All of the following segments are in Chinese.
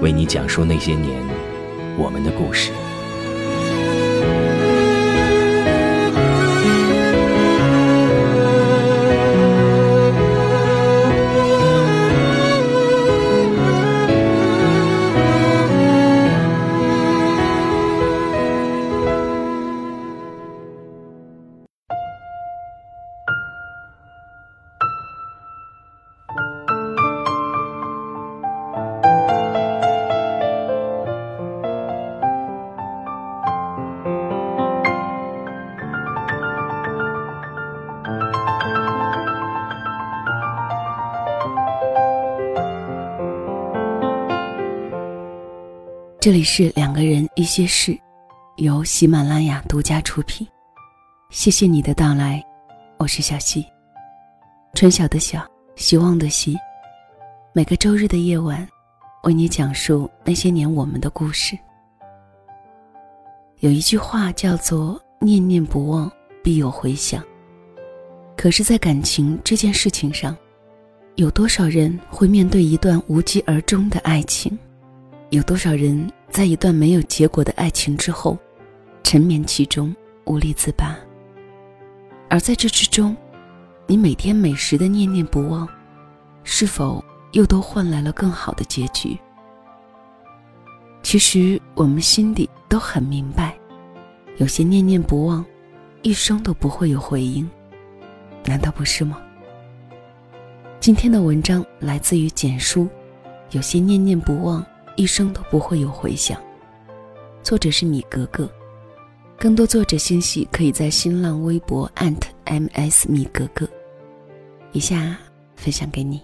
为你讲述那些年我们的故事。这里是两个人一些事，由喜马拉雅独家出品。谢谢你的到来，我是小溪，春晓的晓，希望的希。每个周日的夜晚，为你讲述那些年我们的故事。有一句话叫做“念念不忘，必有回响”。可是，在感情这件事情上，有多少人会面对一段无疾而终的爱情？有多少人在一段没有结果的爱情之后，沉湎其中无力自拔？而在这之中，你每天每时的念念不忘，是否又都换来了更好的结局？其实我们心底都很明白，有些念念不忘，一生都不会有回应，难道不是吗？今天的文章来自于简书，有些念念不忘。一生都不会有回响。作者是米格格，更多作者信息可以在新浪微博 @ms 米格格。以下分享给你。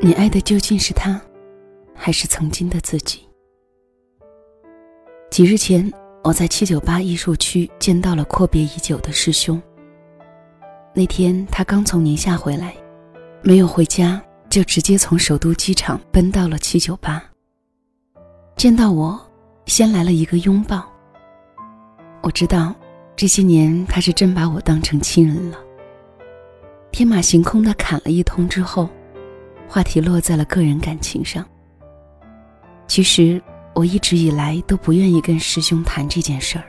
你爱的究竟是他，还是曾经的自己？几日前。我在七九八艺术区见到了阔别已久的师兄。那天他刚从宁夏回来，没有回家，就直接从首都机场奔到了七九八。见到我，先来了一个拥抱。我知道，这些年他是真把我当成亲人了。天马行空的侃了一通之后，话题落在了个人感情上。其实。我一直以来都不愿意跟师兄谈这件事儿。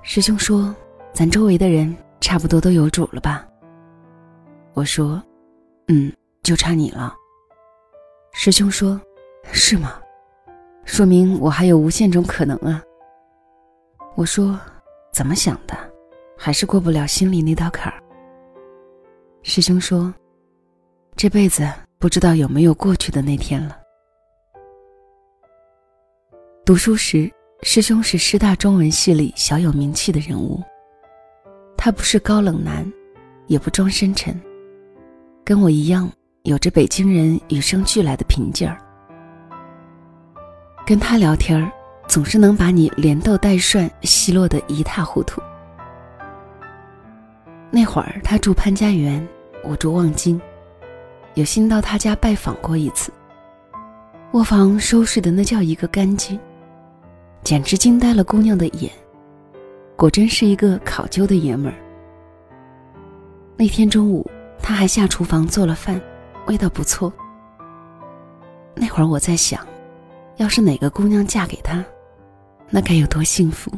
师兄说：“咱周围的人差不多都有主了吧？”我说：“嗯，就差你了。”师兄说：“是吗？说明我还有无限种可能啊。”我说：“怎么想的？还是过不了心里那道坎儿。”师兄说：“这辈子不知道有没有过去的那天了。”读书时，师兄是师大中文系里小有名气的人物。他不是高冷男，也不装深沉，跟我一样，有着北京人与生俱来的平劲儿。跟他聊天儿，总是能把你连逗带涮奚落得一塌糊涂。那会儿他住潘家园，我住望京，有幸到他家拜访过一次。卧房收拾的那叫一个干净。简直惊呆了姑娘的眼，果真是一个考究的爷们儿。那天中午，他还下厨房做了饭，味道不错。那会儿我在想，要是哪个姑娘嫁给他，那该有多幸福？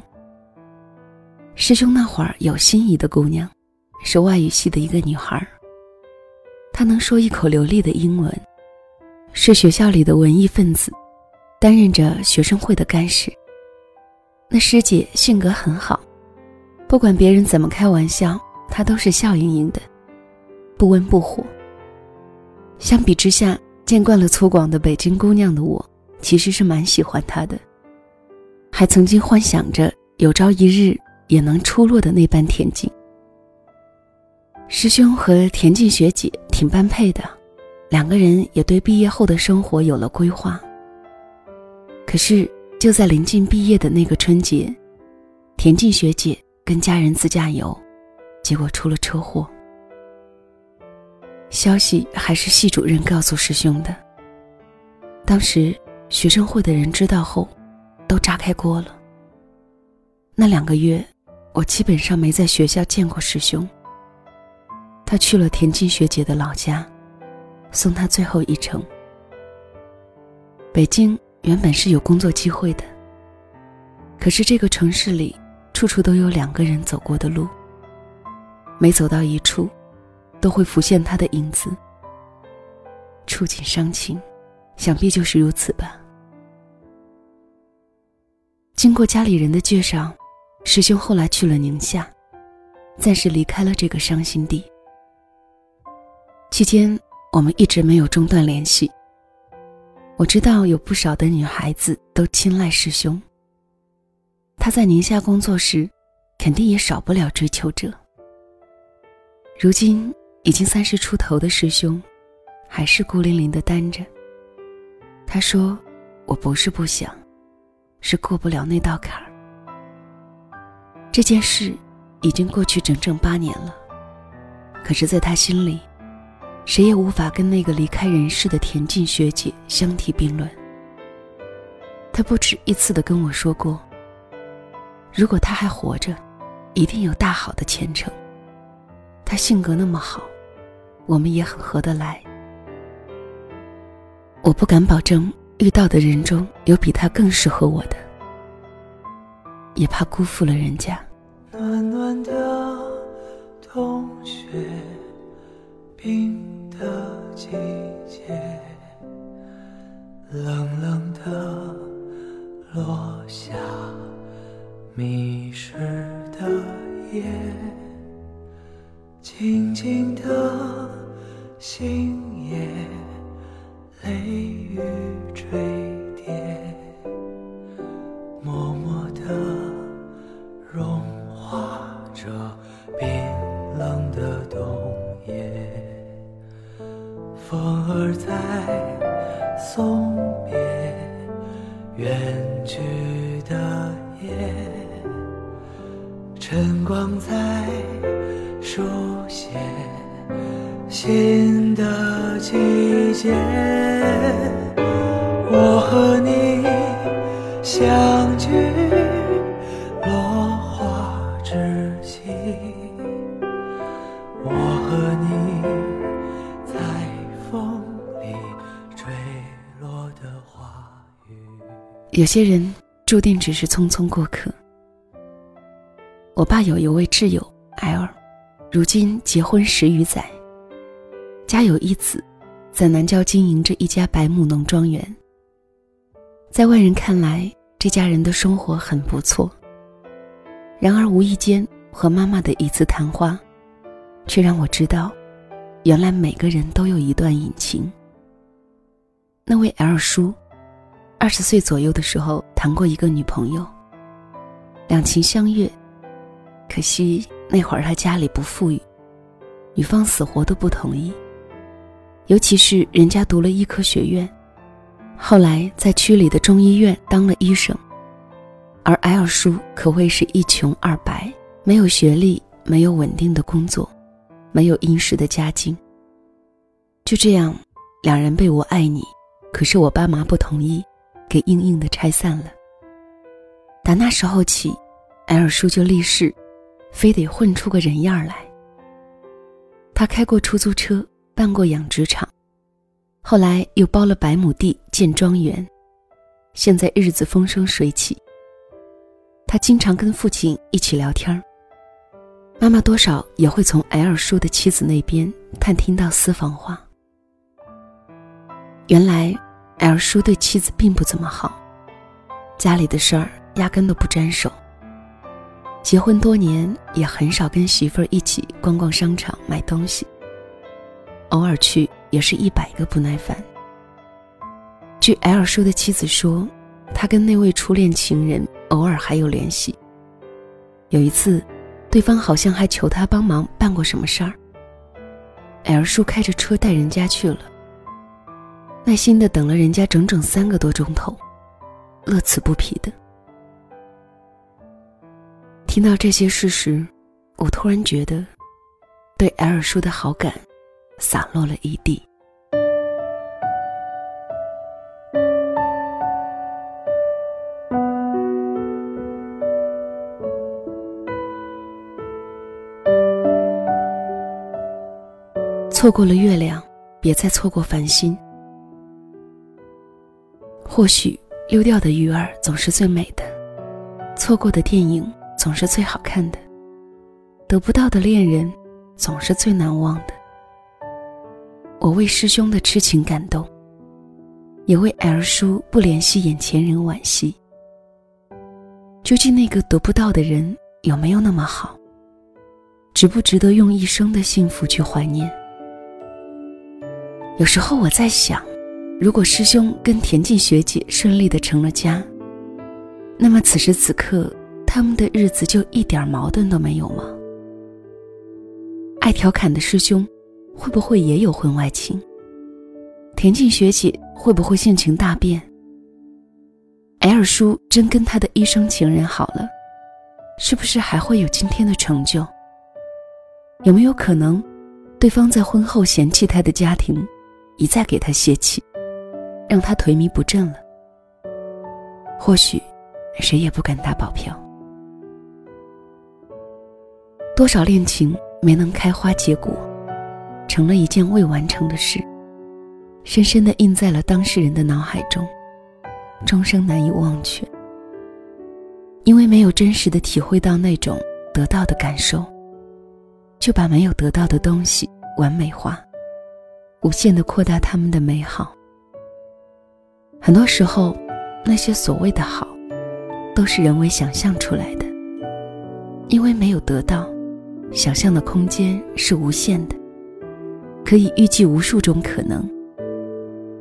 师兄那会儿有心仪的姑娘，是外语系的一个女孩。她能说一口流利的英文，是学校里的文艺分子，担任着学生会的干事。那师姐性格很好，不管别人怎么开玩笑，她都是笑盈盈的，不温不火。相比之下，见惯了粗犷的北京姑娘的我，其实是蛮喜欢她的。还曾经幻想着有朝一日也能出落的那般恬静。师兄和田静学姐挺般配的，两个人也对毕业后的生活有了规划。可是就在临近毕业的那个春节，田静学姐跟家人自驾游，结果出了车祸。消息还是系主任告诉师兄的。当时学生会的人知道后。都炸开锅了。那两个月，我基本上没在学校见过师兄。他去了田径学姐的老家，送她最后一程。北京原本是有工作机会的，可是这个城市里，处处都有两个人走过的路。每走到一处，都会浮现他的影子。触景伤情，想必就是如此吧。经过家里人的介绍，师兄后来去了宁夏，暂时离开了这个伤心地。期间，我们一直没有中断联系。我知道有不少的女孩子都青睐师兄。他在宁夏工作时，肯定也少不了追求者。如今已经三十出头的师兄，还是孤零零的单着。他说：“我不是不想。”是过不了那道坎儿。这件事已经过去整整八年了，可是，在他心里，谁也无法跟那个离开人世的田径学姐相提并论。他不止一次的跟我说过，如果他还活着，一定有大好的前程。他性格那么好，我们也很合得来。我不敢保证。遇到的人中有比他更适合我的，也怕辜负了人家。暖暖的冬雪，冰的季节，冷冷的落下，迷失的夜，静静的星夜。泪季节，我和你相聚，落花知。我和你在风里坠落的花雨。有些人注定只是匆匆过客。我爸有一位挚友 L，如今结婚十余载。家有一子，在南郊经营着一家百亩农庄园。在外人看来，这家人的生活很不错。然而无意间和妈妈的一次谈话，却让我知道，原来每个人都有一段隐情。那位 L 叔，二十岁左右的时候谈过一个女朋友，两情相悦，可惜那会儿他家里不富裕，女方死活都不同意。尤其是人家读了医科学院，后来在区里的中医院当了医生，而 L 叔可谓是一穷二白，没有学历，没有稳定的工作，没有殷实的家境。就这样，两人被我爱你，可是我爸妈不同意，给硬硬的拆散了。打那时候起，L 叔就立誓，非得混出个人样来。他开过出租车。办过养殖场，后来又包了百亩地建庄园，现在日子风生水起。他经常跟父亲一起聊天妈妈多少也会从 L 叔的妻子那边探听到私房话。原来，L 叔对妻子并不怎么好，家里的事儿压根都不沾手。结婚多年，也很少跟媳妇儿一起逛逛商场买东西。偶尔去，也是一百个不耐烦。据 L 叔的妻子说，他跟那位初恋情人偶尔还有联系。有一次，对方好像还求他帮忙办过什么事儿。L 叔开着车带人家去了，耐心的等了人家整整三个多钟头，乐此不疲的。听到这些事实，我突然觉得，对 L 叔的好感洒落了一地。错过了月亮，别再错过繁星。或许溜掉的鱼儿总是最美的，错过的电影总是最好看的，得不到的恋人总是最难忘的。我为师兄的痴情感动，也为 L 叔不联系眼前人惋惜。究竟那个得不到的人有没有那么好？值不值得用一生的幸福去怀念？有时候我在想，如果师兄跟田静学姐顺利的成了家，那么此时此刻他们的日子就一点矛盾都没有吗？爱调侃的师兄会不会也有婚外情？田静学姐会不会性情大变？L 叔真跟他的一生情人好了，是不是还会有今天的成就？有没有可能，对方在婚后嫌弃他的家庭？一再给他泄气，让他颓靡不振了。或许，谁也不敢打保票。多少恋情没能开花结果，成了一件未完成的事，深深的印在了当事人的脑海中，终生难以忘却。因为没有真实的体会到那种得到的感受，就把没有得到的东西完美化。无限的扩大他们的美好。很多时候，那些所谓的好，都是人为想象出来的。因为没有得到，想象的空间是无限的，可以预计无数种可能。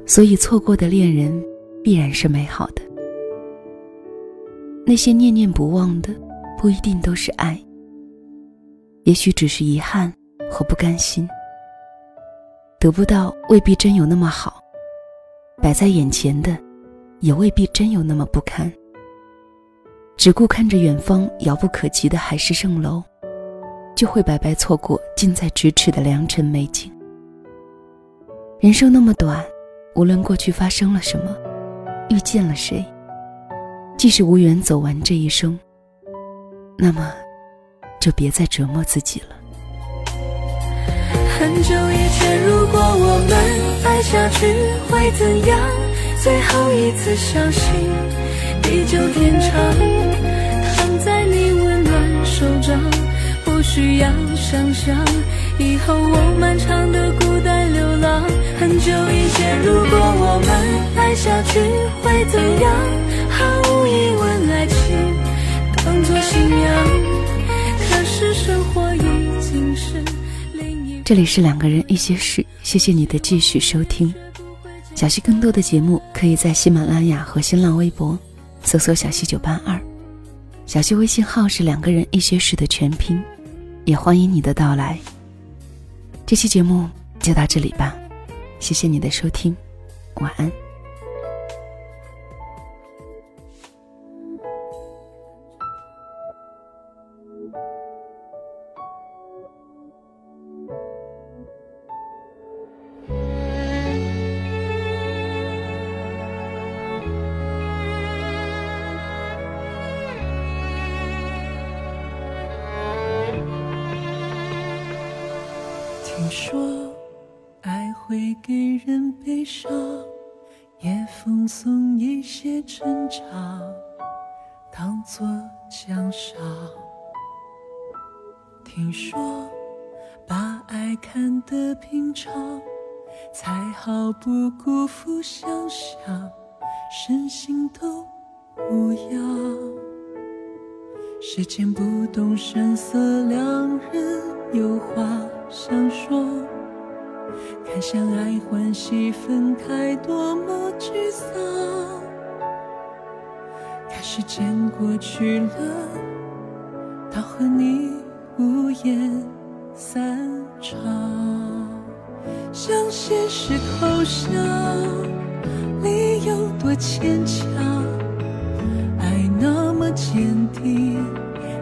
所以，错过的恋人必然是美好的。那些念念不忘的，不一定都是爱，也许只是遗憾和不甘心。得不到未必真有那么好，摆在眼前的，也未必真有那么不堪。只顾看着远方遥不可及的海市蜃楼，就会白白错过近在咫尺的良辰美景。人生那么短，无论过去发生了什么，遇见了谁，即使无缘走完这一生，那么，就别再折磨自己了。很久以前，如果我们爱下去会怎样？最后一次相信地久天长，躺在你温暖手掌，不需要想象以后我漫长的孤单流浪。很久以前，如果我们爱下去会怎样？毫无疑问，爱情当作信仰，可是生活已经是另一。这里是两个人一些事，谢谢你的继续收听。小溪更多的节目可以在喜马拉雅和新浪微博搜索“小溪九八二”，小溪微信号是“两个人一些事”的全拼，也欢迎你的到来。这期节目就到这里吧，谢谢你的收听，晚安。当作奖赏。听说把爱看得平常，才好不辜负想象，身心都无恙。时间不动声色，两人有话想说。看相爱欢喜分开，多么沮丧。时间过去了，到和你无言散场，向现实投降，理由多牵强。爱那么坚定，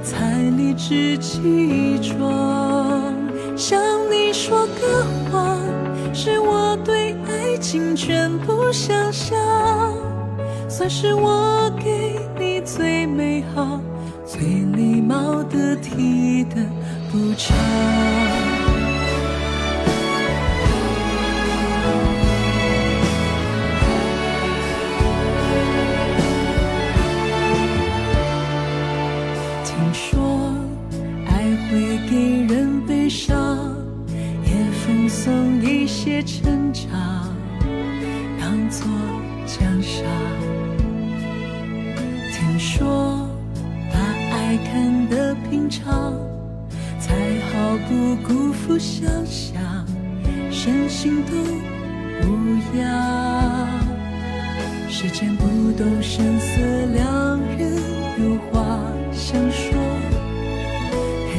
才理直气壮。向你说个谎，是我对爱情全部想象，算是我最美好、最礼貌得体的补偿。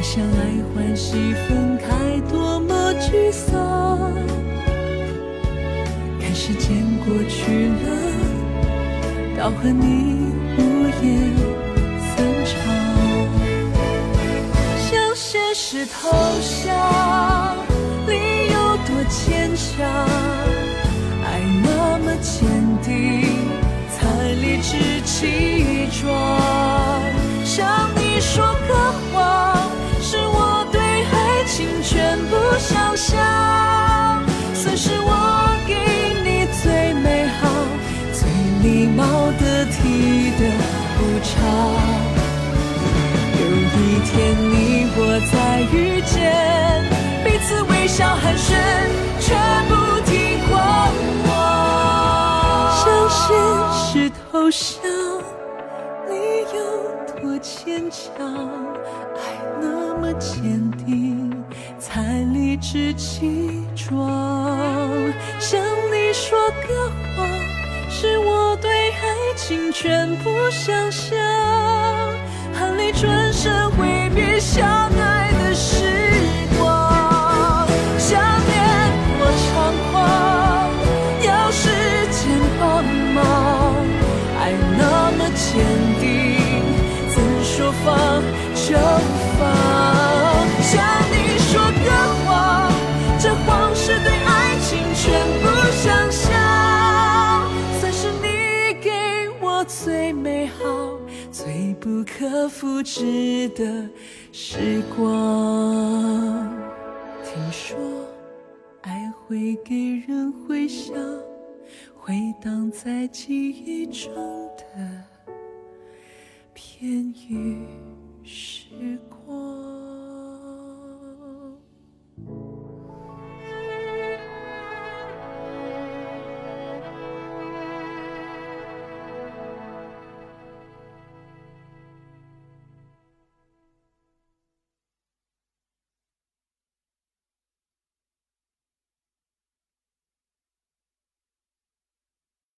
相爱欢喜分开，多么沮丧。看时间过去了，到和你无言散场。向现实投降，理由多牵强。爱那么坚定，才理直气壮。向你说个谎，想象，算是我给你最美好、最礼貌得体的补偿。有一天你我再遇见，彼此微笑寒暄，全部听狂妄。向现实投降，理由多牵强，理直气壮。向你说个谎，是我对爱情全部想象，复制的时光。听说爱会给人回响，回荡在记忆中的片语时光。